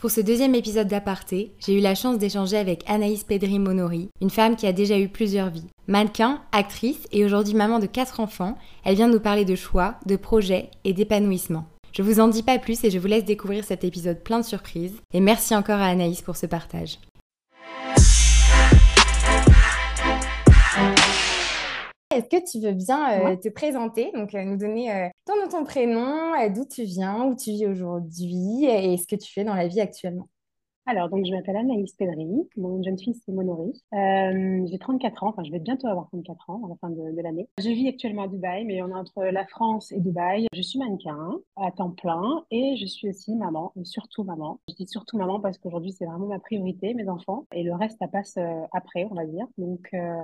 Pour ce deuxième épisode d'Aparté, j'ai eu la chance d'échanger avec Anaïs Pedri Monori, une femme qui a déjà eu plusieurs vies. Mannequin, actrice et aujourd'hui maman de quatre enfants, elle vient nous parler de choix, de projets et d'épanouissement. Je vous en dis pas plus et je vous laisse découvrir cet épisode plein de surprises. Et merci encore à Anaïs pour ce partage. Est-ce que tu veux bien euh, te présenter, donc euh, nous donner euh, ton nom, ton prénom, d'où tu viens, où tu vis aujourd'hui et ce que tu fais dans la vie actuellement? Alors, donc, je m'appelle Anaïs Pedri. Mon jeune fille, c'est Monori. Euh, j'ai 34 ans. Enfin, je vais bientôt avoir 34 ans à la fin de, l'année. Je vis actuellement à Dubaï, mais on est entre la France et Dubaï. Je suis mannequin à temps plein et je suis aussi maman, et surtout maman. Je dis surtout maman parce qu'aujourd'hui, c'est vraiment ma priorité, mes enfants. Et le reste, ça passe euh, après, on va dire. Donc, euh,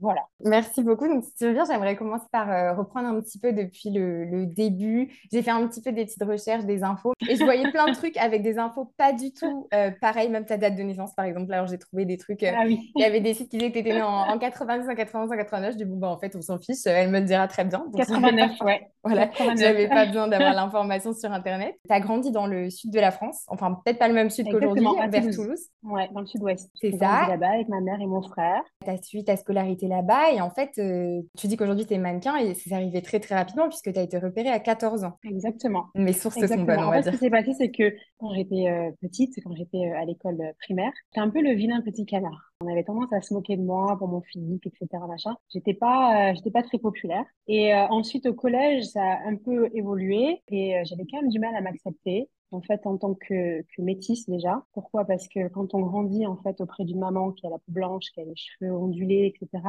voilà. Merci beaucoup. Donc, si tu veux bien, j'aimerais commencer par reprendre un petit peu depuis le, le début. J'ai fait un petit peu des petites recherches, des infos. Et je voyais plein de trucs avec des infos pas du tout pareil, même ta date de naissance, par exemple. Alors, j'ai trouvé des trucs. Euh, ah oui. Il y avait des sites qui disaient que tu étais née en, 90, en 91, en 89. Je dis, bon, bah, en fait, on s'en fiche. Elle me le dira très bien. 89, ouais. Voilà, j'avais pas besoin d'avoir l'information sur Internet. Tu as grandi dans le sud de la France, enfin, peut-être pas le même sud qu'aujourd'hui, vers Toulouse. Ouais, dans le sud-ouest. C'est ça. là-bas avec ma mère et mon frère. Tu as suivi ta scolarité là-bas et en fait, euh, tu dis qu'aujourd'hui, tu es mannequin et c'est arrivé très, très rapidement puisque tu as été repérée à 14 ans. Exactement. Mes sources sont bonnes, on va en fait, Ce qui s'est passé, c'est que quand j'étais euh, petite, quand j'étais à l'école primaire. J'étais un peu le vilain petit canard. On avait tendance à se moquer de moi pour mon physique, etc. Machin. J'étais pas, euh, j'étais pas très populaire. Et euh, ensuite au collège, ça a un peu évolué et euh, j'avais quand même du mal à m'accepter. En fait, en tant que, que métisse déjà. Pourquoi? Parce que quand on grandit en fait auprès d'une maman qui a la peau blanche, qui a les cheveux ondulés, etc.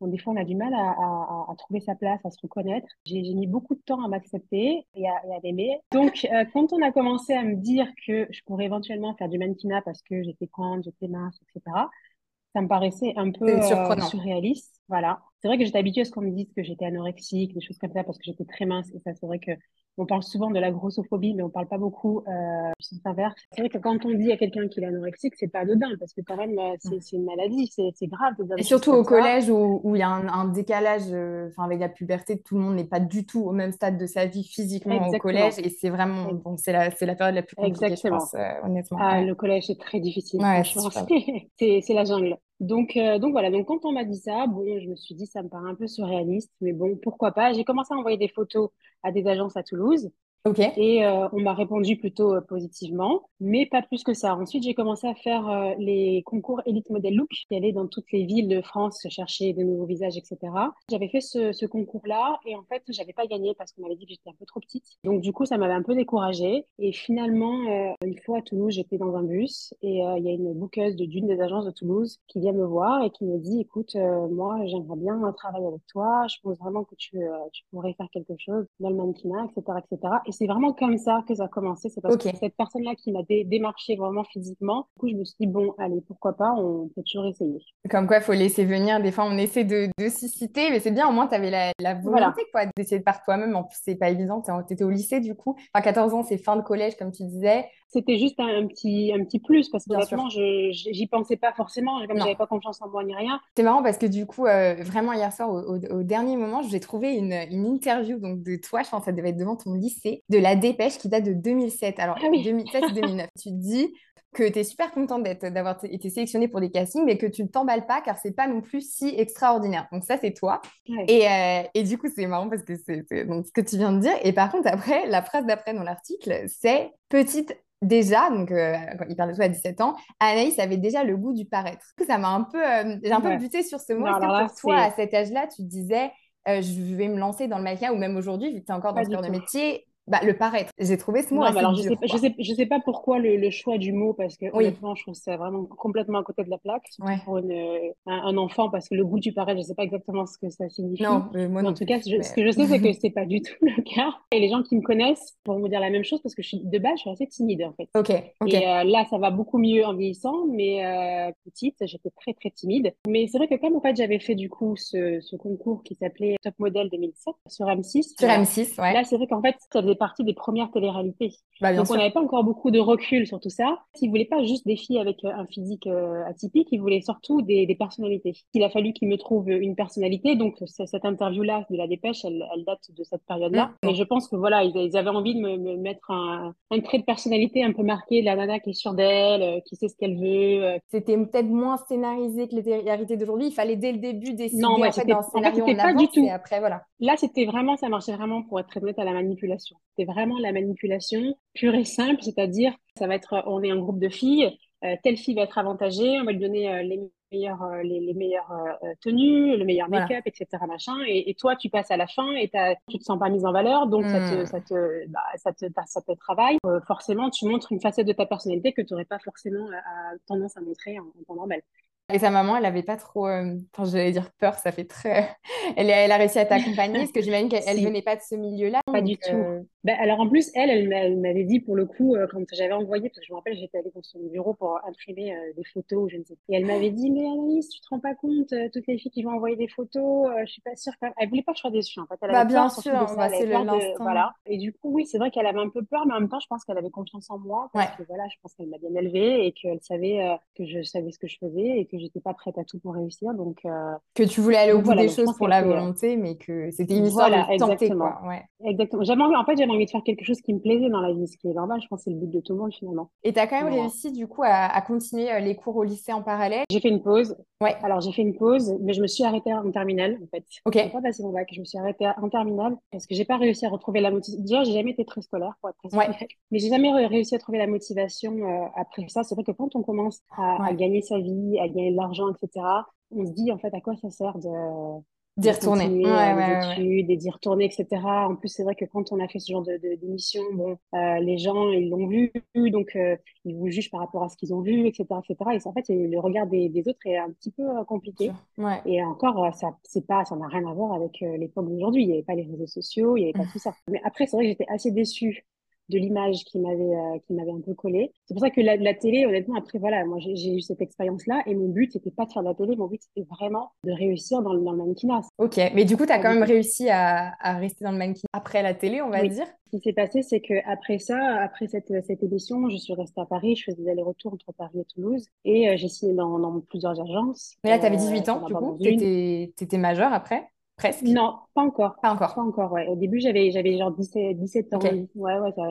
Bon, des fois, on a du mal à, à, à, trouver sa place, à se reconnaître. J'ai mis beaucoup de temps à m'accepter et à, à m'aimer. Donc, euh, quand on a commencé à me dire que je pourrais éventuellement faire du mannequinat parce que j'étais grande, j'étais mince, etc., ça me paraissait un peu euh, surréaliste. Voilà. C'est vrai que j'étais habituée à ce qu'on me dise que j'étais anorexique, des choses comme ça, parce que j'étais très mince. Et ça, c'est vrai que on parle souvent de la grossophobie, mais on parle pas beaucoup euh, du sens inverse. C'est vrai que quand on dit à quelqu'un qu'il est anorexique, c'est pas anodin, parce que quand même, euh, c'est une maladie, c'est grave. Et surtout au collège où il y a un, décalage, euh, enfin avec la puberté, tout le monde n'est pas du tout au même stade de sa vie physiquement au collège, et c'est vraiment, bon, c'est la, la période la plus compliquée, Exactement. je pense, euh, honnêtement. Ah, le collège est très difficile, ouais, c'est la jungle. Donc, euh, donc voilà, donc quand on m'a dit ça, bon, je me suis dit, ça me paraît un peu surréaliste, mais bon, pourquoi pas. J'ai commencé à envoyer des photos à des agences à Toulouse. Et euh, on m'a répondu plutôt euh, positivement, mais pas plus que ça. Ensuite, j'ai commencé à faire euh, les concours Elite Model Look, qui allaient dans toutes les villes de France chercher de nouveaux visages, etc. J'avais fait ce, ce concours-là et en fait, j'avais pas gagné parce qu'on m'avait dit que j'étais un peu trop petite. Donc du coup, ça m'avait un peu découragée. Et finalement, une fois à Toulouse, j'étais dans un bus et il y a une bouqueuse d'une des agences de Toulouse qui vient me voir et qui me dit, écoute, moi, j'aimerais bien travailler avec toi. Je pense vraiment que tu, tu pourrais faire quelque chose dans le mannequinat, etc., etc. Et c'est vraiment comme ça que ça a commencé. C'est parce que cette personne-là qui m'a démarché vraiment physiquement. Du coup, je me suis dit, bon, allez, pourquoi pas, on peut toujours essayer. Comme quoi, il faut laisser venir. Des fois, on essaie de, de susciter, mais c'est bien, au moins, tu avais la, la volonté quoi, d'essayer de par toi-même. En plus, c'est pas évident. Tu étais au lycée, du coup. Enfin, 14 ans, c'est fin de collège, comme tu disais. C'était juste un, petit, un petit plus parce que honnêtement, je j'y pensais pas forcément. Comme j'avais pas confiance en moi ni rien. C'est marrant parce que du coup, euh, vraiment, hier soir, au, au, dernier moment, j'ai trouvé une, une, interview donc, de toi, je pense que ça devait être devant ton lycée, de la dépêche qui date de 2007. Alors, 2007-2009. Ah tu te dis que tu es super contente d'avoir été sélectionnée pour des castings, mais que tu ne t'emballes pas car c'est pas non plus si extraordinaire. Donc ça, c'est toi. Et, euh, et, du coup, c'est marrant parce que c'est ce que tu viens de dire. Et par contre, après, la phrase d'après dans l'article, c'est petite déjà, donc euh, quand il parle de toi à 17 ans, Anaïs avait déjà le goût du paraître. Ça m'a un peu, euh, j'ai un peu buté sur ce mot. Est-ce pour toi, à cet âge-là, tu disais, je vais me lancer dans le maquillage ou même aujourd'hui, vu que tu es encore dans ce cœur de métier, bah, le paraître. J'ai trouvé ce mot non, alors, je, sais pas, je, sais, je sais pas pourquoi le, le, choix du mot, parce que honnêtement, je trouve ça vraiment complètement à côté de la plaque, pour une, un, enfant, parce que le goût du paraître, je sais pas exactement ce que ça signifie. Non, moi en tout cas, ce que je sais, c'est que c'est pas du tout le cas. Et les gens qui me connaissent vont me dire la même chose, parce que je suis, de base, je suis assez timide, en fait. Ok. Et euh, là, ça va beaucoup mieux en vieillissant, mais euh, petite, j'étais très, très timide. Mais c'est vrai que comme, en fait, j'avais fait, du coup, ce, ce concours qui s'appelait Top Model 2007 sur M6. Sur M6, ouais. Là, c'est vrai qu'en fait, ça faisait partie des premières téléréalités. Bah, Donc, on n'avait pas encore beaucoup de recul sur tout ça. Ils voulaient pas juste des filles avec euh, un physique euh, atypique, ils voulaient surtout des, des personnalités. Il a fallu qu'ils me trouvent une personnalité. Donc, cette interview-là de la dépêche, elle, elle date de cette période-là. Mmh. Et je pense que voilà, ils, ils avaient envie de me, me mettre un, un, trait de personnalité un peu marqué, la nana qui est sûre d'elle, euh, qui sait ce qu'elle veut. C'était peut-être moins scénarisé que les téléréalités d'aujourd'hui. Il fallait dès le début décider non, en fait, d'un scénario en, fait, en pas avance du tout. et après, voilà. Là, c'était vraiment, ça marchait vraiment pour être très honnête à la manipulation. C'était vraiment la manipulation pure et simple, c'est-à-dire, ça va être, on est un groupe de filles, euh, telle fille va être avantagée, on va lui donner euh, les meilleures, euh, les, les meilleures tenues, le meilleur Voilà. make-up, etc. Machin, et, et toi, tu passes à la fin et tu te sens pas mise en valeur, donc ça, te, Hmm. ça, te, bah, ça, te, ça te travaille. Forcément, tu montres une facette de ta personnalité que tu n'aurais pas forcément à- tendance à montrer en, en temps normal. Et sa maman, elle avait pas trop, euh, enfin, j'allais dire peur, ça fait très. Elle, elle a réussi à t'accompagner, parce que j'imagine qu'elle elle Si. venait pas de ce milieu-là. Pas donc, du tout. euh, Ben, alors en plus, elle, elle m'a- elle m'avait dit pour le coup, euh, quand j'avais envoyé, parce que je me rappelle, j'étais allée dans son bureau pour imprimer euh, des photos, je ne sais pas. Et elle m'avait dit, mais Anaïs, tu te rends pas compte, toutes les filles qui vont envoyer des photos, euh, je suis pas sûre. que- Elle voulait pas que je sois déçue, en fait. Elle Bah, avait bien peur sûr, bah, c'est de, voilà. Et du coup, oui, c'est vrai qu'elle avait un peu peur, mais en même temps, je pense qu'elle avait confiance en moi, parce Ouais. que voilà, je pense qu'elle m'a bien élevée et qu'elle savait que je savais ce que je faisais et que j'étais pas prête à tout pour réussir. Donc, euh, que tu voulais aller au bout voilà, des choses pour la euh, volonté, mais que c'était une histoire voilà, de tenter, exactement. quoi. Ouais. Exactement. J'avais envie, en fait, j'avais envie de faire quelque chose qui me plaisait dans la vie, ce qui est normal. Je pense que c'est le but de tout le monde finalement. Et tu as quand même réussi, du coup, à, à continuer euh, les cours au lycée en parallèle? J'ai fait une pause. Ouais. Alors, j'ai fait une pause, mais je me suis arrêtée en terminale, en fait. Ok. J'ai pas passé mon bac. Je me suis arrêtée en terminale parce que j'ai pas réussi à retrouver la motivation. Déjà, j'ai jamais été très scolaire, pour être très Ouais. Mais j'ai jamais ré- réussi à trouver la motivation euh, après ça. C'est vrai que quand on commence à, à gagner sa vie, à gagner l'argent, etc., on se dit, en fait, à quoi ça sert de, D'y retourner. Ouais, ouais, études et d'y retourner, etc. En plus, c'est vrai que quand on a fait ce genre de, de, d'émission, bon, euh, les gens, ils l'ont vu, donc euh, ils vous jugent par rapport à ce qu'ils ont vu, etc., etc. Et ça, en fait, le regard des, des autres est un petit peu euh, compliqué. Et encore, ça, c'est pas, ça n'a rien à voir avec l'époque d'aujourd'hui. Il n'y avait pas les réseaux sociaux, il n'y avait pas tout ça. Mais après, c'est vrai que j'étais assez déçue de l'image qui m'avait euh, qui m'avait un peu collé. C'est pour ça que la, la télé, honnêtement, après, voilà, moi, j'ai eu cette expérience-là et mon but, c'était pas de faire de la télé, mon but, c'était vraiment de réussir dans le, dans le mannequinat. Ok. Mais du coup, tu as quand même réussi à, à rester dans le mannequin après la télé, on va Oui. dire. Ce qui s'est passé, c'est que après ça, après cette, cette édition, je suis restée à Paris, je faisais des allers-retours entre Paris et Toulouse et euh, j'ai signé dans, dans plusieurs agences. Mais là, tu avais Euh, 18 ans, ai du coup. Tu étais, majeure après, presque. Non, pas encore. Pas encore. Pas encore, ouais. Au début, j'avais, j'avais genre 17, 17 ans. Ok. Ouais, ouais, ça,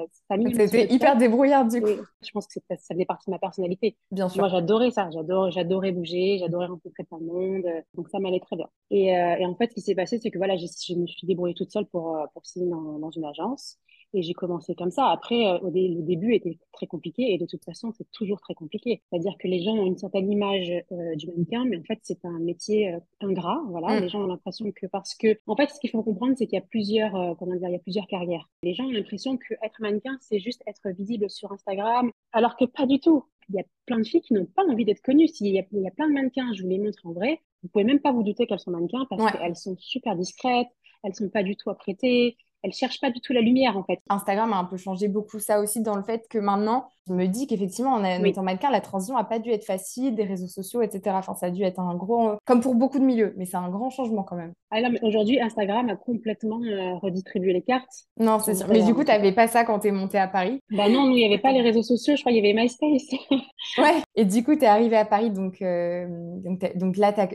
C'était hyper débrouillard, du coup. Et je pense que c'est, ça faisait partie de ma personnalité. Bien sûr. Moi, j'adorais ça. J'adore, j'adorais bouger, j'adorais rencontrer plein de monde. Donc, ça m'allait très bien. Et, euh, et en fait, ce qui s'est passé, c'est que voilà, j'ai- je me suis débrouillée toute seule pour, euh, pour signer dans, dans une agence. Et j'ai commencé comme ça. Après, euh, au dé- le début était très compliqué. Et de toute façon, c'est toujours très compliqué. C'est-à-dire que les gens ont une certaine image euh, du mannequin, mais en fait, c'est un métier euh, ingrat. Voilà. Mm. Les gens ont l'impression que parce que, en fait, ce qu'il faut comprendre, c'est qu'il y a plusieurs, euh, comment dire, il y a plusieurs carrières. Les gens ont l'impression que être mannequin, c'est juste être visible sur Instagram, alors que pas du tout. Il y a plein de filles qui n'ont pas envie d'être connues. S'il y a, il y a plein de mannequins, je vous les montre en vrai, vous pouvez même pas vous douter qu'elles sont mannequins parce Ouais. qu'elles sont super discrètes, elles sont pas du tout apprêtées, elles cherchent pas du tout la lumière en fait. Instagram a un peu changé beaucoup ça aussi dans le fait que maintenant, je me dis qu'effectivement, en Oui. étant mannequin, la transition n'a pas dû être facile, des réseaux sociaux, etc. Enfin, ça a dû être un gros, comme pour beaucoup de milieux, mais c'est un grand changement quand même. Ah non, mais aujourd'hui, Instagram a complètement euh, redistribué les cartes. Non, c'est sûr. Mais du coup, tu n'avais pas ça quand tu es montée à Paris? Bah non, nous, il n'y avait pas les réseaux sociaux, je crois qu'il y avait MySpace. Ouais. Et du coup, tu es arrivée à Paris, donc, euh, donc, donc là, tu as,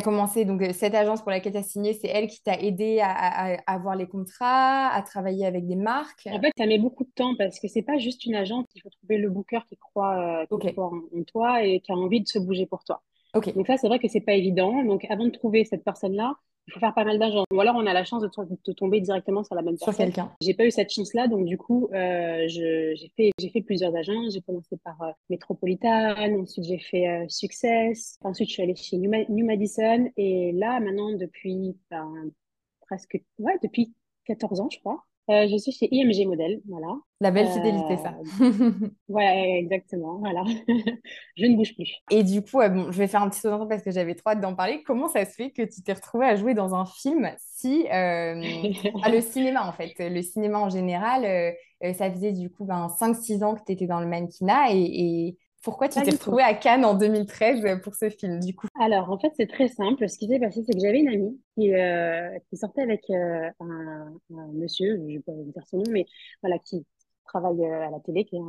commencé, donc euh, cette agence pour laquelle tu as signé, c'est elle qui t'a aidé à, à- à avoir les contrats, à travailler avec des marques? En fait, ça met beaucoup de temps parce que c'est pas juste une agence, il faut trouver le booker qui croit, euh, qui Ok. croit en, en toi et qui a envie de se bouger pour toi. Ok. Donc ça, c'est vrai que c'est pas évident. Donc avant de trouver cette personne-là, il faut faire pas mal d'agences. Ou alors on a la chance de, to- de tomber directement sur la bonne Sur personne. quelqu'un. J'ai pas eu cette chance-là, donc du coup, euh, je, j'ai fait, j'ai fait plusieurs agences. J'ai commencé par euh, Metropolitan, ensuite j'ai fait euh, Success, ensuite je suis allée chez New, Ma- New Madison, et là maintenant depuis ben, presque, ouais, depuis 14 ans, je crois, euh, je suis chez IMG Model, voilà. La belle fidélité, ça. Ouais, exactement, voilà. Je ne bouge plus. Et du coup, euh, bon, je vais faire un petit saut dans parce que j'avais trop hâte d'en parler. Comment ça se fait que tu t'es retrouvée à jouer dans un film si... euh, ah, le cinéma, en fait? Le cinéma en général, euh, euh, ça faisait du coup ben, 5-6 ans que tu étais dans le mannequinat et... et... Pourquoi tu t'es retrouvée à Cannes en 2013 pour ce film, du coup? Alors, en fait, c'est très simple. Ce qui s'est passé, c'est que j'avais une amie qui, euh, qui sortait avec euh, un, un, monsieur, je ne vais pas dire son nom, mais voilà, qui, travaille euh, à la télé, qui est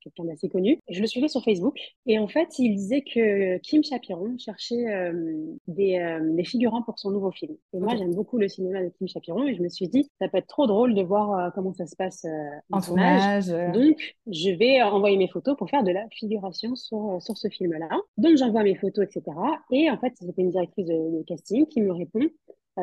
quelqu'un d'assez connu. Je le suivais sur Facebook et en fait, il disait que Kim Chapiron cherchait euh, des, euh, des, figurants pour son nouveau film. Et moi, j'aime beaucoup le cinéma de Kim Chapiron et je me suis dit, ça peut être trop drôle de voir comment ça se passe en tournage. Donc, je vais envoyer mes photos pour faire de la figuration sur, sur ce film-là. Donc, j'envoie mes photos, etc. Et en fait, c'était une directrice de, de casting qui me répond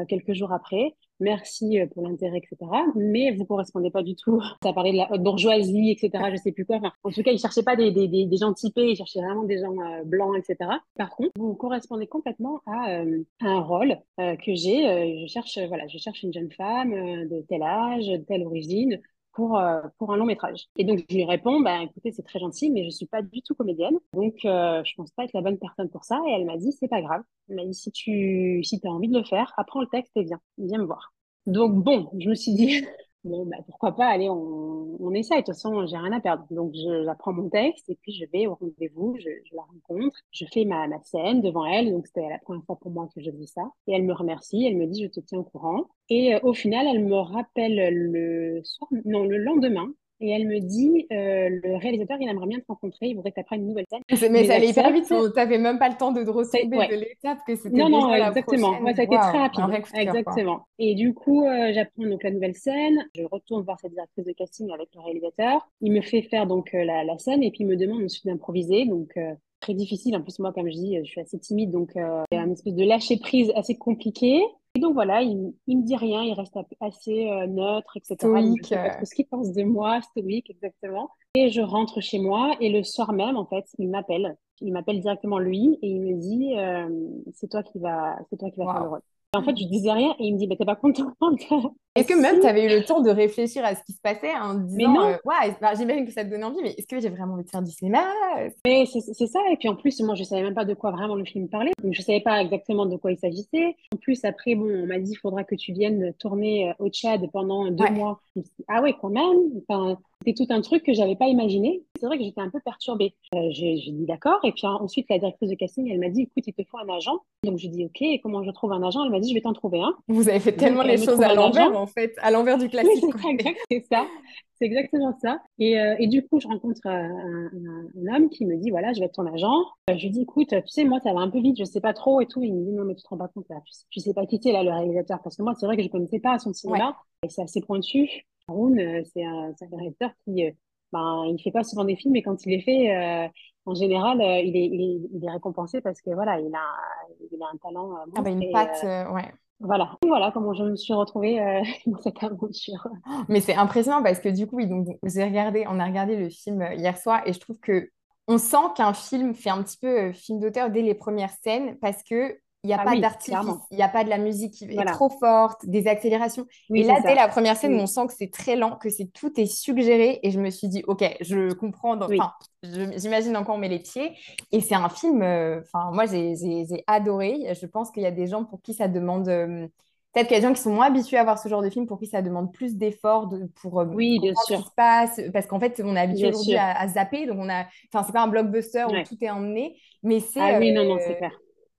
quelques jours après merci euh, pour l'intérêt, etc. Mais vous correspondez pas du tout. Ça parlait de la haute bourgeoisie, etc. Je sais plus quoi. en tout cas, ils cherchaient pas des, gens typés, ils cherchaient vraiment des gens euh, blancs, etc. Par contre, vous correspondez complètement à, euh, un rôle que j'ai. je cherche, voilà, je cherche une jeune femme de tel âge, de telle origine, pour, euh, pour un long métrage. Et donc, je lui réponds, bah, écoutez, c'est très gentil, mais je suis pas du tout comédienne. Donc, euh, je pense pas être la bonne personne pour ça. Et elle m'a dit, c'est pas grave. Elle m'a dit, si tu si as envie de le faire, apprends le texte et viens. Viens me voir. Donc, bon, je me suis dit, Bon, bah, pourquoi pas, allez, on, on essaye. De toute façon, j'ai rien à perdre. Donc, j'apprends mon texte et puis je vais au rendez-vous, je, je, la rencontre, je fais ma, ma scène devant elle. Donc, c'était la première fois pour moi que je vis ça. Et elle me remercie, elle me dit, je te tiens au courant. Et euh, au final, elle me rappelle le soir, non, le lendemain, et elle me dit, euh, le réalisateur, il aimerait bien te rencontrer, il voudrait que tu apprennes une nouvelle scène. Mais, ça allait hyper vite, tu n'avais même pas le temps de te retrouver de l'étape que c'était Non, non, exactement. ça a été très rapide. exactement. Et du coup, euh, j'apprends donc la nouvelle scène, je retourne voir cette directrice de casting avec le réalisateur. Il me fait faire donc euh, la, la, scène et puis il me demande ensuite d'improviser. Donc, très difficile. En plus, moi, comme je dis, je suis assez timide, donc il y a une espèce de lâcher prise assez compliqué. Et donc voilà, il, il me dit rien, il reste assez euh, neutre, etc. Stoïque. Ce qu'il pense de moi, stoïque, exactement. Et je rentre chez moi et le soir même, en fait, il m'appelle. Il m'appelle directement lui et il me dit euh, c'est toi qui va, c'est toi qui va faire le rôle. En fait, je disais rien et il me dit, bah, t'es pas contente. Est-ce que même tu avais eu le temps de réfléchir à ce qui se passait en disant, mais non. Euh, ouais, bah, j'imagine que ça te donne envie, mais est-ce que j'ai vraiment envie de faire du cinéma? Mais c'est ça. Et puis en plus, moi, je savais même pas de quoi vraiment le film parlait. Donc, je savais pas exactement de quoi il s'agissait. En plus, après, bon, on m'a dit, il faudra que tu viennes tourner euh, au Tchad pendant deux mois. ah ouais, quand même. Enfin, c'était tout un truc que j'avais pas imaginé. C'est vrai que j'étais un peu perturbée. Euh, j'ai dit d'accord. Et puis ensuite, la directrice de casting, elle m'a dit, écoute, il te faut un agent. Donc, je dis, OK, comment je trouve un agent? Elle m'a dit, je vais t'en trouver un. Vous avez fait tellement les choses à l'envers, en fait, à l'envers du classique. c'est ça. C'est exactement ça. Et, euh, et, du coup, je rencontre euh, un, un, homme qui me dit, voilà, je vais être ton agent. je lui dis, écoute, tu sais, moi, ça va un peu vite, je sais pas trop et tout. Il me dit, non, mais tu te rends pas compte, là, tu, sais pas qui c'est, là, le réalisateur. Parce que moi, c'est vrai que je connaissais pas son cinéma. Et c'est assez pointu. Haroun, c'est un, un réalisateur qui ben, il fait pas souvent des films, mais quand il les fait, euh, en général, euh, il, est, il, est, récompensé parce que voilà, il a, il a un talent. Euh, ah bah une patte, ouais. Voilà, voilà comment je me suis retrouvée dans cette aventure. Mais c'est impressionnant parce que du coup, donc, j'ai regardé, on a regardé le film hier soir et je trouve que on sent qu'un film fait un petit peu film d'auteur dès les premières scènes parce que il n'y a ah pas d'artifice, il n'y a pas de la musique qui est trop forte, des accélérations. et là, dès la première scène, on sent que c'est très lent, que c'est tout est suggéré. Et je me suis dit, ok, je comprends. Enfin, j'imagine encore on met les pieds. Et c'est un film. Euh, enfin, moi, j'ai adoré. Je pense qu'il y a des gens pour qui ça demande. Euh, peut-être qu'il y a des gens qui sont moins habitués à voir ce genre de film, pour qui ça demande plus d'efforts pour, euh, oui, bien sûr. ce qui se passe. Parce qu'en fait, on est habitué aujourd'hui à, zapper. Donc, on a. Enfin, c'est pas un blockbuster où tout est emmené. Mais c'est. Ah oui, non, non, c'est clair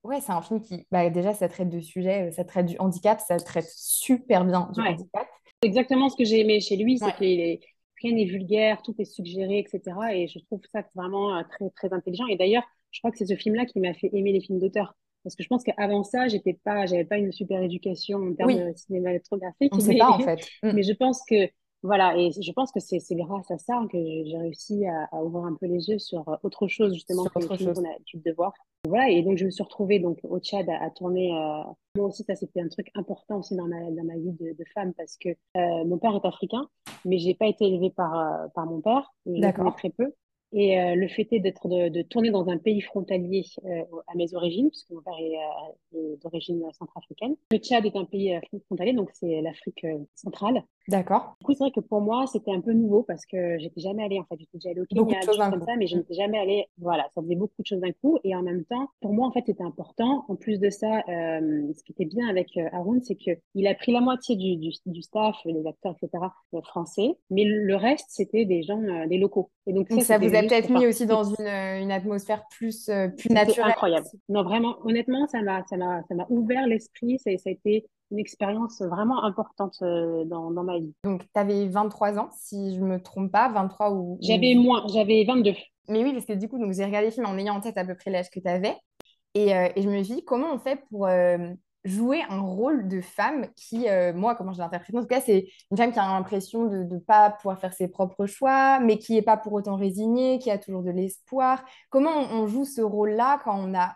Ouais, c'est un film qui, bah, déjà, ça traite de sujets, euh, ça traite du handicap, ça traite super bien du handicap. C'est exactement ce que j'ai aimé chez lui, c'est qu'il est rien n'est vulgaire, tout est suggéré, etc. Et je trouve ça vraiment euh, très, très intelligent. Et d'ailleurs, je crois que c'est ce film-là qui m'a fait aimer les films d'auteur. Parce que je pense qu'avant ça, j'étais pas, j'avais pas une super éducation en termes de cinématographique. On mais, sait pas, en fait. Mm. Mais je pense que voilà, et je pense que c'est grâce à ça que j'ai réussi à, à, ouvrir un peu les yeux sur euh, autre chose, justement, que autre chose a l'habitude de voir. Voilà, et donc je me suis retrouvée donc, au Tchad à, à tourner. Euh... Moi aussi, ça, c'était un truc important aussi dans ma, dans ma vie de, de femme parce que euh, mon père est africain, mais j'ai pas été élevée par, euh, par mon père. Je le connais très peu. Et euh, le fait d'être de, de, tourner dans un pays frontalier euh, à mes origines, puisque mon père est, euh, est d'origine centrafricaine. Le Tchad est un pays frontalier, donc c'est l'Afrique centrale. D'accord. Du coup, c'est vrai que pour moi, c'était un peu nouveau parce que j'étais jamais allée, en fait, j'étais déjà allée au Kenya, des choses comme ça, mais je n'étais jamais allée, voilà, ça faisait beaucoup de choses d'un coup. Et en même temps, pour moi, en fait, c'était important. En plus de ça, euh, ce qui était bien avec euh, Haroun, c'est que il a pris la moitié du, du, du staff, les acteurs, etc., euh, français, mais le reste, c'était des gens, euh, des locaux. Et donc, ça, ça vous a peut-être mis aussi dans une, une atmosphère plus, plus naturelle. incroyable. Non, vraiment, honnêtement, ça m'a, ça m'a, ça m'a ouvert l'esprit. Ça, ça a été une expérience vraiment importante euh, dans, dans ma vie. Donc, tu avais 23 ans, si je me trompe pas, 23 ou... J'avais moins, j'avais 22. Mais oui, parce que du coup, donc j'ai regardé le film en ayant en tête à peu près l'âge que tu avais. Et, euh, et, je me suis dit, comment on fait pour euh, jouer un rôle de femme qui, moi, comment je l'interprète, en tout cas, c'est une femme qui a l'impression de ne pas pouvoir faire ses propres choix, mais qui n'est pas pour autant résignée, qui a toujours de l'espoir. Comment on joue ce rôle-là quand on a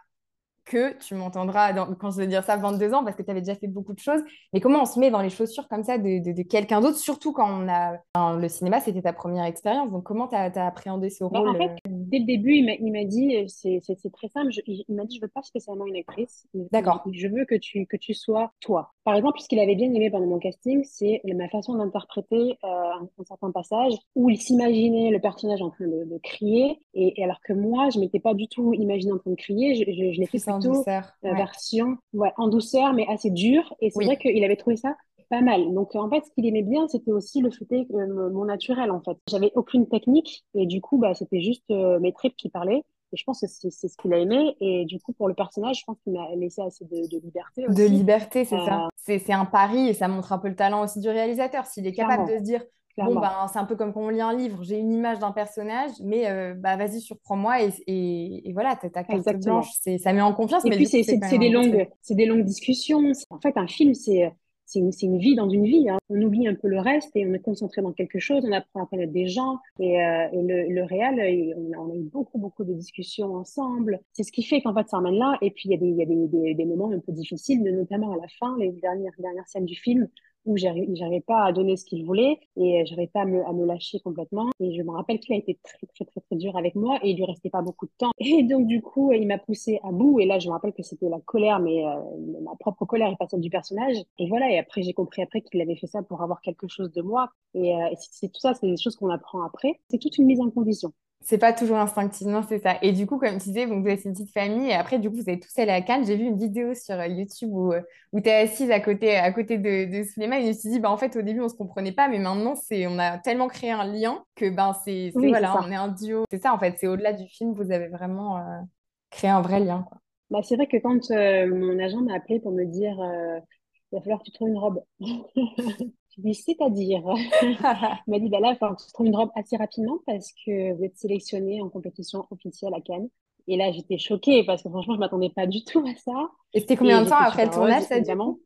que tu m'entendras quand je vais dire ça 22 ans parce que tu avais déjà fait beaucoup de choses. Mais comment on se met dans les chaussures comme ça de, de, quelqu'un d'autre, surtout quand on a. le cinéma, c'était ta première expérience. Donc, comment tu as, appréhendé ce rôle En fait, euh dès le début, il m'a dit euh, c'est très simple. il m'a dit je veux pas spécialement une actrice. D'accord. Je veux que tu, que tu sois toi. Par exemple, ce qu'il avait bien aimé pendant mon casting, c'est ma façon d'interpréter euh, un, certain passage où il s'imaginait le personnage en train de, crier. Et, alors que moi, je m'étais pas du tout imaginé en train de crier. Je, je, je l'ai fait en douceur. La version ouais, en douceur, mais assez dure. Et c'est vrai qu'il avait trouvé ça pas mal. Donc en fait, ce qu'il aimait bien, c'était aussi le euh, mon naturel en fait. J'avais aucune technique et du coup, bah, c'était juste euh, mes tripes qui parlaient. Et je pense que c'est ce qu'il a aimé. Et du coup, pour le personnage, je pense qu'il m'a laissé assez de, liberté. Aussi. De liberté, c'est ça. Euh, c'est un pari et ça montre un peu le talent aussi du réalisateur. S'il est capable de se dire, Bon, ben, c'est un peu comme quand on lit un livre, j'ai une image d'un personnage, mais euh, bah, vas-y, surprends-moi et, et, et, voilà, t'as carte blanche, ça met en confiance. Et puis, c'est des, longues, des longues discussions. En fait, un film, c'est c'est une, une, vie dans une vie. Hein. On oublie un peu le reste et on est concentré dans quelque chose, on apprend à connaître des gens. Et, euh, et le, le, réel, on a, on a, eu beaucoup, beaucoup de discussions ensemble. C'est ce qui fait qu'en fait, ça emmène là. Et puis, il y a, des, il y a des, des, moments un peu difficiles, notamment à la fin, les dernières, dernières scènes du film, où j'arrivais pas à donner ce qu'il voulait et j'arrivais pas à me, à me, lâcher complètement. Et je me rappelle qu'il a été très, très, très, très dur avec moi et il lui restait pas beaucoup de temps. Et donc, du coup, il m'a poussé à bout. Et là, je me rappelle que c'était la colère, mais euh, ma propre colère et pas celle du personnage. Et voilà. Et après, j'ai compris après qu'il avait fait ça pour avoir quelque chose de moi. Et, euh, c'est tout ça, c'est des choses qu'on apprend après. C'est toute une mise en condition c'est pas toujours instinctivement, c'est ça. Et du coup, comme tu disais, vous êtes une petite famille et après, du coup, vous êtes tous allés à Cannes. J'ai vu une vidéo sur euh, YouTube où, euh, où tu es assise à côté, à côté de, de et je me suis dit, bah, en fait, au début, on se comprenait pas, mais maintenant, c'est, on a tellement créé un lien que ben, c'est, voilà, on est un duo. C'est ça, en fait, c'est au-delà du film, vous avez vraiment euh, créé un vrai lien. Quoi. Bah, c'est vrai que quand mon agent m'a appelé pour me dire, il va falloir que tu trouves une robe. Je dis, c'est-à-dire Il m'a dit, bah là, il faut que tu trouves une robe assez rapidement parce que vous êtes sélectionné en compétition officielle à Cannes. Et là, j'étais choquée parce que franchement, je ne m'attendais pas du tout à ça. Et c'était combien de temps après le tournage, ça, évidemment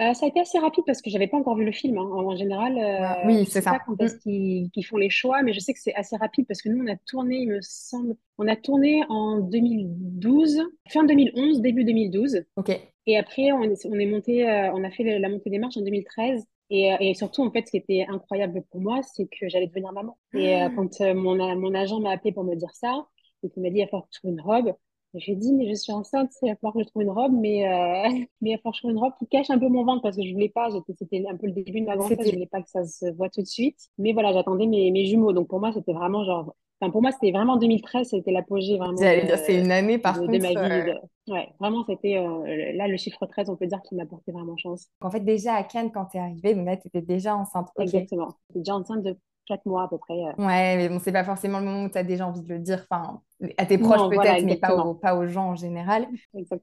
euh, ça a été assez rapide parce que j'avais pas encore vu le film. Hein. En, général, euh, oui, c'est ça. Pas quand est-ce mm. qu'ils font les choix, mais je sais que c'est assez rapide parce que nous, on a tourné, il me semble, on a tourné en 2012, fin 2011, début 2012. Ok. Et après, on, on est monté, euh, on a fait la montée des marches en 2013. Et, euh, et, surtout, en fait, ce qui était incroyable pour moi, c'est que j'allais devenir maman. Et euh, ah. quand mon, mon agent m'a appelé pour me dire ça, et qu'il m'a dit, il va falloir que tu trouves une robe, j'ai dit, mais je suis enceinte, il va falloir que je trouve une robe, mais, euh, mais il va falloir que je trouve une robe qui cache un peu mon ventre parce que je voulais pas, c'était un peu le début de ma grossesse, je voulais pas que ça se voit tout de suite. Mais voilà, j'attendais mes, mes jumeaux. Donc pour moi, c'était vraiment genre, enfin pour moi, c'était vraiment 2013, c'était l'apogée vraiment. J'allais dire, c'est une année par contre. De ma vie. Euh, ouais, vraiment, c'était euh, là le chiffre 13, on peut dire qu'il m'a porté vraiment chance. En fait, déjà à Cannes, quand tu es arrivée, donc là, tu étais déjà enceinte. Exactement. J'étais déjà enceinte de quatre mois à peu près. Ouais, mais bon, c'est pas forcément le moment où tu as déjà envie de le dire. Enfin, à tes proches peut-être, mais pas aux, pas aux gens en général.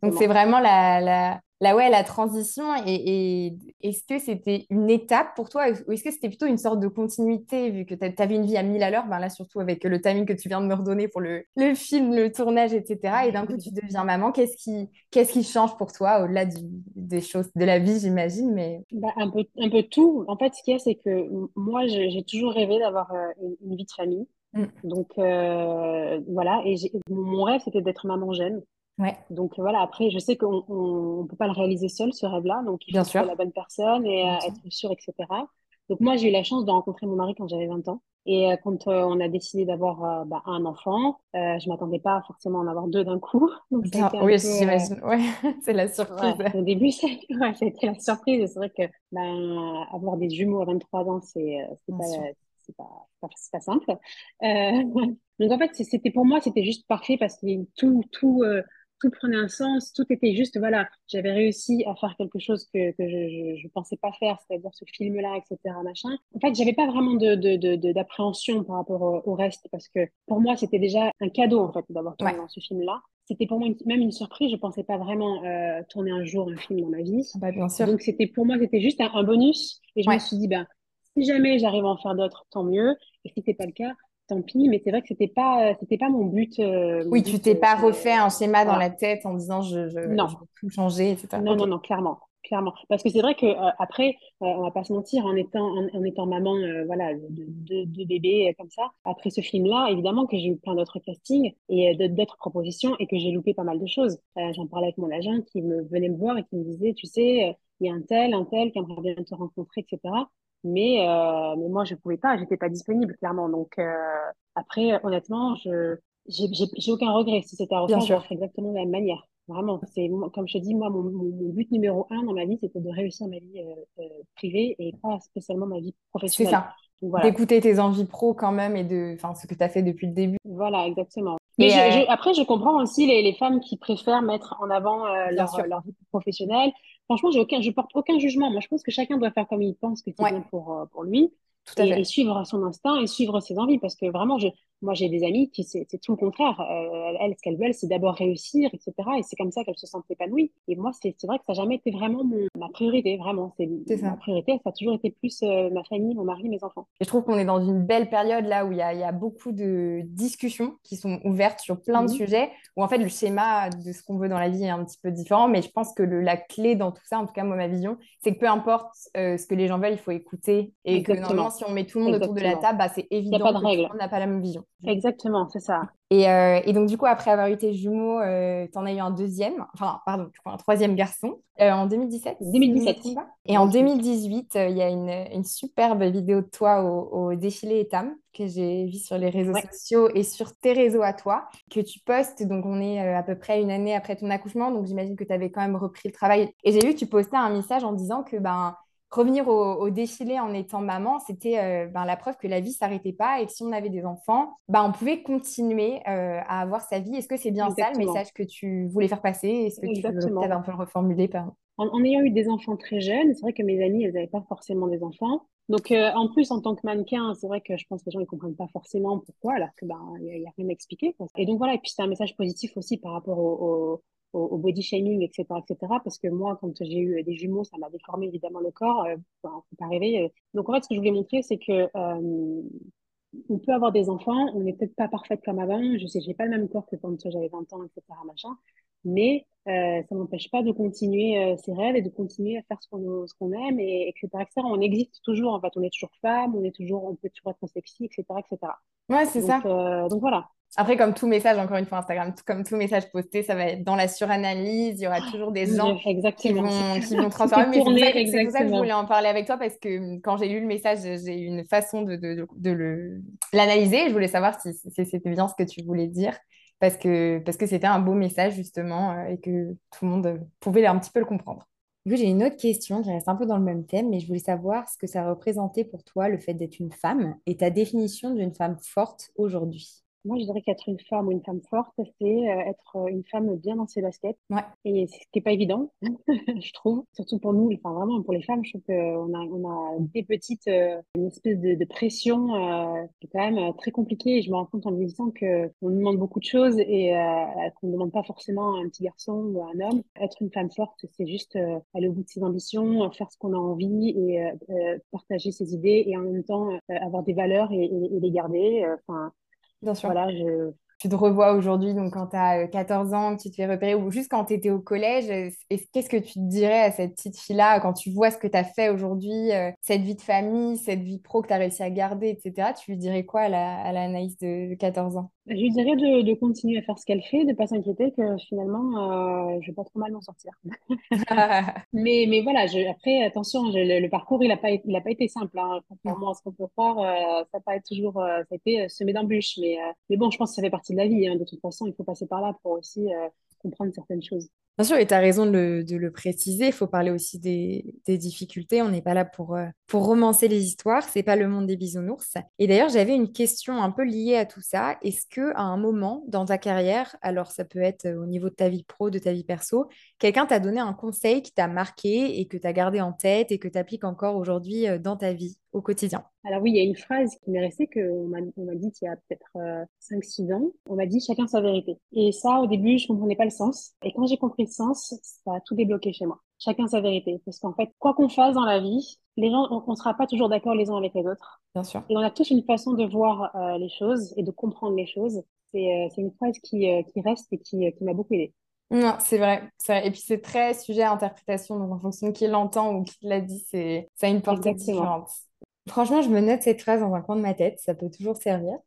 Donc c'est vraiment la, la, la, ouais, la transition. Et, et est-ce que c'était une étape pour toi ou est-ce que c'était plutôt une sorte de continuité vu que tu avais une vie à mille à l'heure? Ben Là, surtout avec le timing que tu viens de me redonner pour le, le film, le tournage, etc. Et d'un coup, tu deviens maman. Qu'est-ce qui, qu'est-ce qui change pour toi au-delà des choses de la vie, j'imagine mais... Bah, un, peu, un peu tout. En fait, ce qu'il y a, c'est que moi, j'ai toujours rêvé d'avoir euh, une vie de famille. Mm. Donc euh, voilà, et mon rêve c'était d'être maman jeune. Ouais. Donc voilà, après je sais qu'on ne peut pas le réaliser seul ce rêve-là, donc il faut Bien sûr. la bonne personne et euh, être sûr, etc. Donc moi, j'ai eu la chance de rencontrer mon mari quand j'avais 20 ans. Et euh, quand euh, on a décidé d'avoir euh, bah, un enfant, je m'attendais pas forcément à en avoir deux d'un coup. Donc, oui, j'imagine. Ouais, c'est la surprise. au début, c'était la surprise. C'est vrai que ben, avoir des jumeaux à 23 ans, c'est pas, pas, pas, pas, simple. donc en fait, c'était pour moi, c'était juste parfait parce que tout, tout, tout prenait un sens, tout était juste, voilà, j'avais réussi à faire quelque chose que, que je ne pensais pas faire, c'est-à-dire ce film-là, etc., machin. En fait, j'avais pas vraiment de, de, d'appréhension par rapport au, reste, parce que pour moi, c'était déjà un cadeau, en fait, d'avoir tourné dans ce film-là. C'était pour moi même une surprise, je pensais pas vraiment euh, tourner un jour un film dans ma vie. Ah bah, bien sûr. Donc, c'était pour moi, c'était juste un, bonus, et je me suis dit, ben, si jamais j'arrive à en faire d'autres, tant mieux, et si c'est pas le cas, tant pis, mais c'est vrai que c'était pas, c'était pas mon but. Euh, oui, tu t'es pas euh, refait un schéma dans la tête en disant je, je, non. je veux tout changer, etc. Non, non, non, clairement. Clairement. Parce que c'est vrai que euh, après, on va pas se mentir, en étant, en, étant maman voilà, de, de, de bébés comme ça, après ce film-là, évidemment que j'ai eu plein d'autres castings et d'autres propositions et que j'ai loupé pas mal de choses. J'en parlais avec mon agent qui me venait me voir et qui me disait, tu sais, il y a un tel, un tel qui aimerait bien te rencontrer, etc. Mais, euh, mais moi, je pouvais pas, j'étais pas disponible, clairement. Donc, euh, après, honnêtement, je j'ai aucun regret. Si c'était à refaire, je ferais exactement de la même manière. Vraiment, c'est comme je te dis, moi, mon, mon, but numéro un dans ma vie, c'était de réussir ma vie euh, privée et pas spécialement ma vie professionnelle. C'est ça. Voilà. D'écouter tes envies pro quand même et de, enfin, ce que tu as fait depuis le début. Voilà, exactement. Mais je, après, je comprends aussi les, les, femmes qui préfèrent mettre en avant leur, leur, vie professionnelle Franchement, j'ai aucun, je porte aucun jugement. Moi, je pense que chacun doit faire comme il pense que c'est bien pour, euh, pour lui. Tout et, et, suivre son instinct et suivre ses envies. Parce que vraiment, je, moi, j'ai des amis qui, c'est tout le contraire. Euh, elles, ce qu'elles veulent, c'est d'abord réussir, etc. Et c'est comme ça qu'elles se sentent épanouies. Et moi, c'est vrai que ça n'a jamais été vraiment mon, ma priorité, vraiment. C'est Ma priorité, ça a toujours été plus euh, ma famille, mon mari, mes enfants. Et je trouve qu'on est dans une belle période là où il y a, y a, beaucoup de discussions qui sont ouvertes sur plein de mhm. sujets, où en fait, le schéma de ce qu'on veut dans la vie est un petit peu différent. Mais je pense que le, la clé dans tout ça, en tout cas, moi, ma vision, c'est que peu importe euh, ce que les gens veulent, il faut écouter. Et que normalement, si on met tout le monde autour de la table, bah, c'est évident monde n'a pas la même vision. Exactement, c'est ça. Et, euh, et, donc, du coup, après avoir eu tes jumeaux, euh, tu en as eu un deuxième, enfin, pardon, un troisième garçon euh, en 2017 2017. et en 2018, il y a une, une, superbe vidéo de toi au, défilé Etam que j'ai vu sur les réseaux sociaux et sur tes réseaux à toi, que tu postes. Donc, on est à peu près une année après ton accouchement. Donc, j'imagine que tu avais quand même repris le travail. Et j'ai vu que tu postais un message en disant que, ben, revenir au, défilé en étant maman, c'était euh, ben, la preuve que la vie s'arrêtait pas et que si on avait des enfants, ben, on pouvait continuer euh, à avoir sa vie. Est-ce que c'est bien ça le message que tu voulais faire passer? Est-ce que tu veux peut-être un peu le reformuler en, ayant eu des enfants très jeunes, c'est vrai que mes amis, elles n'avaient pas forcément des enfants. Donc, euh, en plus, en tant que mannequin, c'est vrai que je pense que les gens ne comprennent pas forcément pourquoi, alors que ben, il n'y a, rien à expliquer. Et donc, voilà. Et puis, c'est un message positif aussi par rapport au au, body shaming, etc., etc. Parce que moi, quand j'ai eu des jumeaux, ça m'a déformé évidemment le corps. Euh, enfin, faut pas rêver. Euh. Donc en fait, ce que je voulais montrer, c'est que euh, on peut avoir des enfants, on n'est peut-être pas parfaite comme avant. Je sais, j'ai pas le même corps que quand j'avais 20 ans, etc., machin. Mais euh, ça n'empêche pas de continuer euh, ses rêves et de continuer à faire ce qu'on ce qu'on aime, et, etc., etc. On existe toujours, en fait, on est toujours femme, on est toujours, on peut toujours être sexy, etc., etc. Ouais, c'est ça. donc voilà. Après, comme tout message, encore une fois, Instagram, comme tout message posté, ça va être dans la suranalyse. Il y aura toujours des gens qui vont, qui vont transformer. C'est pour, ça que je voulais en parler avec toi parce que hum, quand j'ai lu le message, j'ai eu une façon de, de, de l'analyser. Je voulais savoir si, c'était bien ce que tu voulais dire parce que parce que c'était un beau message justement euh, et que tout le monde pouvait un petit peu le comprendre. Du coup, j'ai une autre question qui reste un peu dans le même thème, mais je voulais savoir ce que ça représentait pour toi le fait d'être une femme et ta définition d'une femme forte aujourd'hui. Moi, je dirais qu'être une femme ou une femme forte, c'est euh, être euh, une femme bien dans ses baskets. Ouais. Et ce qui n'est pas évident, je trouve. Surtout pour nous, enfin vraiment pour les femmes, je trouve qu'on a, on a des petites, euh, une espèce de, de pression euh, qui est quand même très compliquée. Et je me rends compte en me disant qu'on demande beaucoup de choses et qu'on ne demande pas forcément à un petit garçon ou à un homme. Être une femme forte, c'est juste aller au bout de ses ambitions, faire ce qu'on a envie et partager ses idées et en même temps avoir des valeurs et, et, et les garder. Enfin, Bien sûr. Tu te revois aujourd'hui, donc quand tu as 14 ans, tu te fais repérer, ou juste quand tu étais au collège, qu'est-ce que tu te dirais à cette petite fille-là quand tu vois ce que tu as fait aujourd'hui, euh, cette vie de famille, cette vie pro que tu as réussi à garder, etc. Tu lui dirais quoi à la, de 14 ans? Je lui dirais de, continuer à faire ce qu'elle fait, de ne pas s'inquiéter que finalement, euh, je vais pas trop mal m'en sortir. mais, mais voilà, je, après, attention, le, parcours, il n'a pas, il a pas été simple. Hein. Contrairement à ce qu'on peut croire, euh, ça n'a pas toujours euh, ça a été semé d'embûches. Mais, mais bon, je pense que ça fait partie de la vie. Hein. De toute façon, il faut passer par là pour aussi comprendre certaines choses. Bien sûr, et tu as raison de le, préciser. Il faut parler aussi des, difficultés. On n'est pas là pour, euh, pour romancer les histoires. C'est pas le monde des bisounours. Et d'ailleurs, j'avais une question un peu liée à tout ça. Est-ce que à un moment dans ta carrière, alors ça peut être euh, au niveau de ta vie pro, de ta vie perso, quelqu'un t'a donné un conseil qui t'a marqué et que tu as gardé en tête et que tu appliques encore aujourd'hui euh, dans ta vie au quotidien? Alors oui, il y a une phrase qui m'est restée qu'on m'a, dit il y a peut-être 5-6 ans. On m'a dit chacun sa vérité. Et ça, au début, je comprenais pas le sens. Et quand j'ai compris sens, ça a tout débloqué chez moi. Chacun sa vérité. Parce qu'en fait, quoi qu'on fasse dans la vie, les gens, on ne sera pas toujours d'accord les uns avec les autres. Bien sûr. Et on a tous une façon de voir euh, les choses et de comprendre les choses. C'est euh, une phrase qui, euh, qui reste et qui, qui m'a beaucoup aidée. Non, c'est vrai, Et puis c'est très sujet à interprétation. Donc en fonction de qui l'entend ou qui l'a dit, c'est ça a une portée différente. Franchement, je me note cette phrase dans un coin de ma tête. Ça peut toujours servir.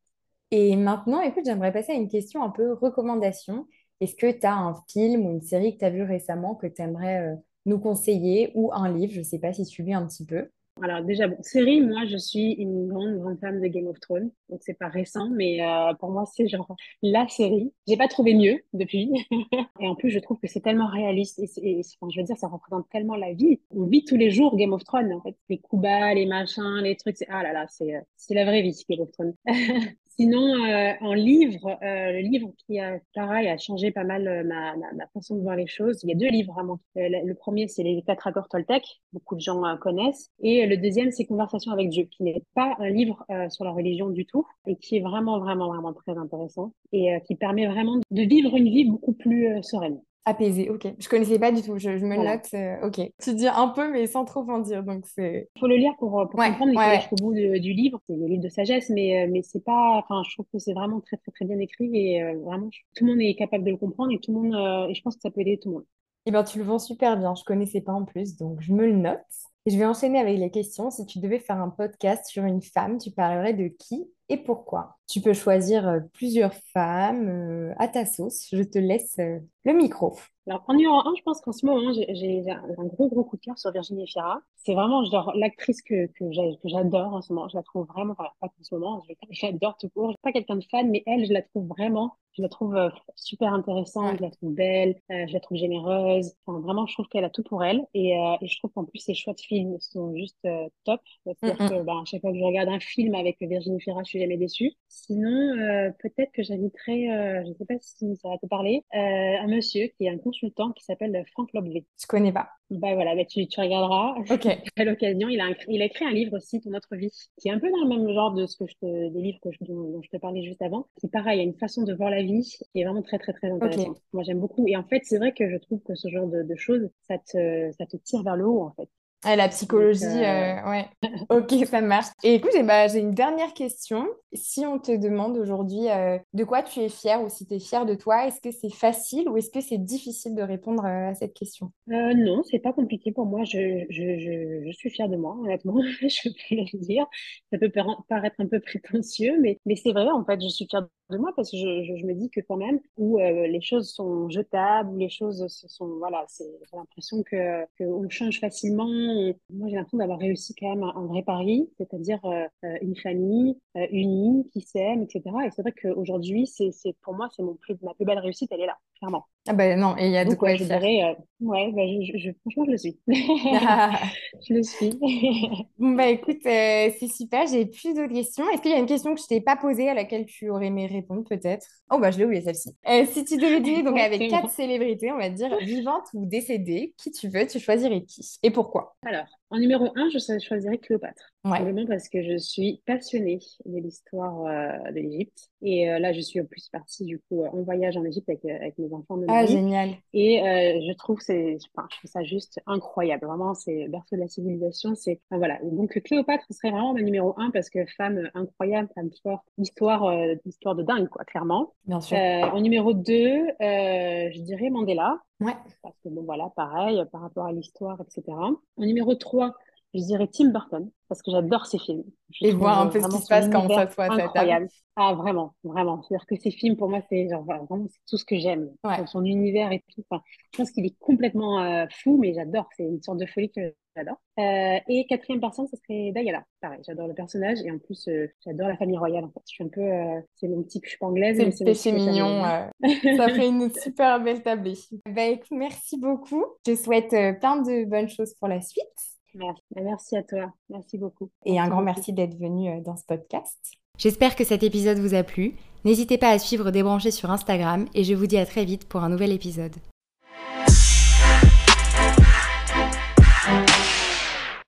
Et maintenant, écoute, j'aimerais passer à une question un peu recommandation. Est-ce que tu as un film ou une série que tu as vu récemment que tu aimerais euh, nous conseiller ou un livre? Je ne sais pas si tu lis un petit peu. Alors déjà, bon, série, moi je suis une grande, grande fan de Game of Thrones, donc c'est pas récent, mais euh, pour moi c'est genre la série. J'ai pas trouvé mieux depuis, et en plus je trouve que c'est tellement réaliste, et, je veux dire, ça représente tellement la vie. On vit tous les jours Game of Thrones, en fait. Les coups bas, les machins, les trucs, ah là là, c'est, euh, c'est la vraie vie, Game of Thrones. Sinon, euh, en livre, euh, le livre qui a, pareil, a changé pas mal euh, ma, ma, façon de voir les choses. Il y a deux livres vraiment. le premier, c'est Les quatre accords Toltec, beaucoup de gens connaissent. Et le deuxième, c'est Conversation avec Dieu, qui n'est pas un livre sur la religion du tout, et qui est vraiment, vraiment, vraiment très intéressant, et qui permet vraiment de vivre une vie beaucoup plus sereine. Apaisé, ok. Je connaissais pas du tout, je, me note, euh, ok. Tu dis un peu, mais sans trop en dire, donc c'est... Il faut le lire pour, pour comprendre, mais jusqu'au bout du livre. C'est le livre de sagesse, mais, euh, mais c'est pas... Enfin, je trouve que c'est vraiment très, très, très bien écrit et euh, vraiment, tout le monde est capable de le comprendre et tout le monde... et je pense que ça peut aider tout le monde. Eh bien, tu le vends super bien, je connaissais pas en plus, donc je me le note. Et je vais enchaîner avec les questions. Si tu devais faire un podcast sur une femme, tu parlerais de qui? Et pourquoi? Tu peux choisir plusieurs femmes à ta sauce. Je te laisse le micro. Alors, en numéro un, je pense qu'en ce moment, j'ai un gros, gros coup de cœur sur Virginie Fira. C'est vraiment genre l'actrice que, que j'adore en ce moment. Je la trouve vraiment, enfin, pas en ce moment, j'adore tout court. Je suis pas quelqu'un de fan, mais elle, je la trouve vraiment, je la trouve euh, super intéressante, je la trouve belle, euh, je la trouve généreuse. Enfin, vraiment, je trouve qu'elle a tout pour elle. Et, euh, et je trouve qu'en plus, ses choix de films sont juste top. C'est-à-dire que bah, à chaque fois que je regarde un film avec Virginie Fira, je suis jamais déçue. Sinon, peut-être que j'inviterais, je sais pas si ça va te parler, un monsieur qui est un consultant qui s'appelle Franck Lobvé. Je connais pas. Bah voilà, bah tu, tu regarderas. Ok. à l'occasion, il a, il a écrit un livre aussi, Ton autre vie, qui est un peu dans le même genre de ce que je te, des livres que je, dont, je te parlais juste avant. Qui pareil, a une façon de voir la vie qui est vraiment très très très intéressante. Moi j'aime beaucoup. Et en fait, c'est vrai que je trouve que ce genre de, de choses, ça te, ça te tire vers le haut en fait. Ah, la psychologie, euh, euh, ouais. ok, ça marche. Et écoute, ben, j'ai une dernière question. Si on te demande aujourd'hui euh, de quoi tu es fière ou si tu es fière de toi, est-ce que c'est facile ou est-ce que c'est difficile de répondre à cette question? Non, c'est pas compliqué pour moi. Je, je, je, je, suis fière de moi, honnêtement. je peux le dire. Ça peut paraître un peu prétentieux, mais, mais c'est vrai, en fait, je suis fière de moi parce que je, je, me dis que quand même, où les choses sont jetables, où les choses sont, voilà, c'est j'ai l'impression que qu'on change facilement moi, j'ai l'impression d'avoir réussi quand même un, vrai pari, c'est-à-dire euh, euh, une famille euh, unie, qui s'aime, etc. Et c'est vrai qu'aujourd'hui, c'est, pour moi, c'est mon plus, ma plus belle réussite, elle est là, clairement. Ah ben non, et il y a de quoi je dirais, ouais, bah, je, franchement, je le suis. je le suis. bon, bah écoute, c'est super, j'ai plus d'autres questions. Est-ce qu'il y a une question que je t'ai pas posée à laquelle tu aurais aimé répondre peut-être. Oh, bah je l'ai oublié celle-ci. si tu devais dîner donc avec quatre célébrités, on va dire vivantes ou décédées, qui tu veux, tu choisirais qui et pourquoi? Alors, en numéro un, je choisirais Cléopâtre. Simplement parce que je suis passionnée de l'histoire euh, de l'Égypte. Et euh, là, je suis en plus partie du coup en voyage en Égypte avec, avec mes enfants. De ah, génial. Et euh, je trouve c'est, enfin, je trouve ça juste incroyable. Vraiment, c'est berceau de la civilisation. C'est, enfin, voilà. Donc Cléopâtre serait vraiment ma numéro un parce que femme incroyable, femme forte, histoire, histoire de dingue, quoi, clairement. Bien sûr. en numéro 2, je dirais Mandela. Ouais. Parce que bon, voilà, pareil, par rapport à l'histoire, etc. En numéro 3, je dirais Tim Burton, parce que j'adore ses films. et voir un peu ce qui se passe quand ça soit incroyable. Ah, vraiment, vraiment. C'est-à-dire que ces films, pour moi, c'est genre vraiment tout ce que j'aime. Son univers et tout. Enfin, je pense qu'il est complètement euh, fou, mais j'adore. C'est une sorte de folie que j'adore. Euh, et quatrième personne, ce serait Diana. Pareil, j'adore le personnage et en plus, euh, j'adore la famille royale. En fait, je suis un peu, c'est mon petit, je suis pas anglaise, c'est le péché mignon. ça fait une super belle tablée. Bah, merci beaucoup. Je souhaite plein de bonnes choses pour la suite. Merci. Bah, merci à toi. Merci beaucoup. Et un grand merci d'être venu dans ce podcast. J'espère que cet épisode vous a plu. N'hésitez pas à suivre Débrancher sur Instagram et je vous dis à très vite pour un nouvel épisode.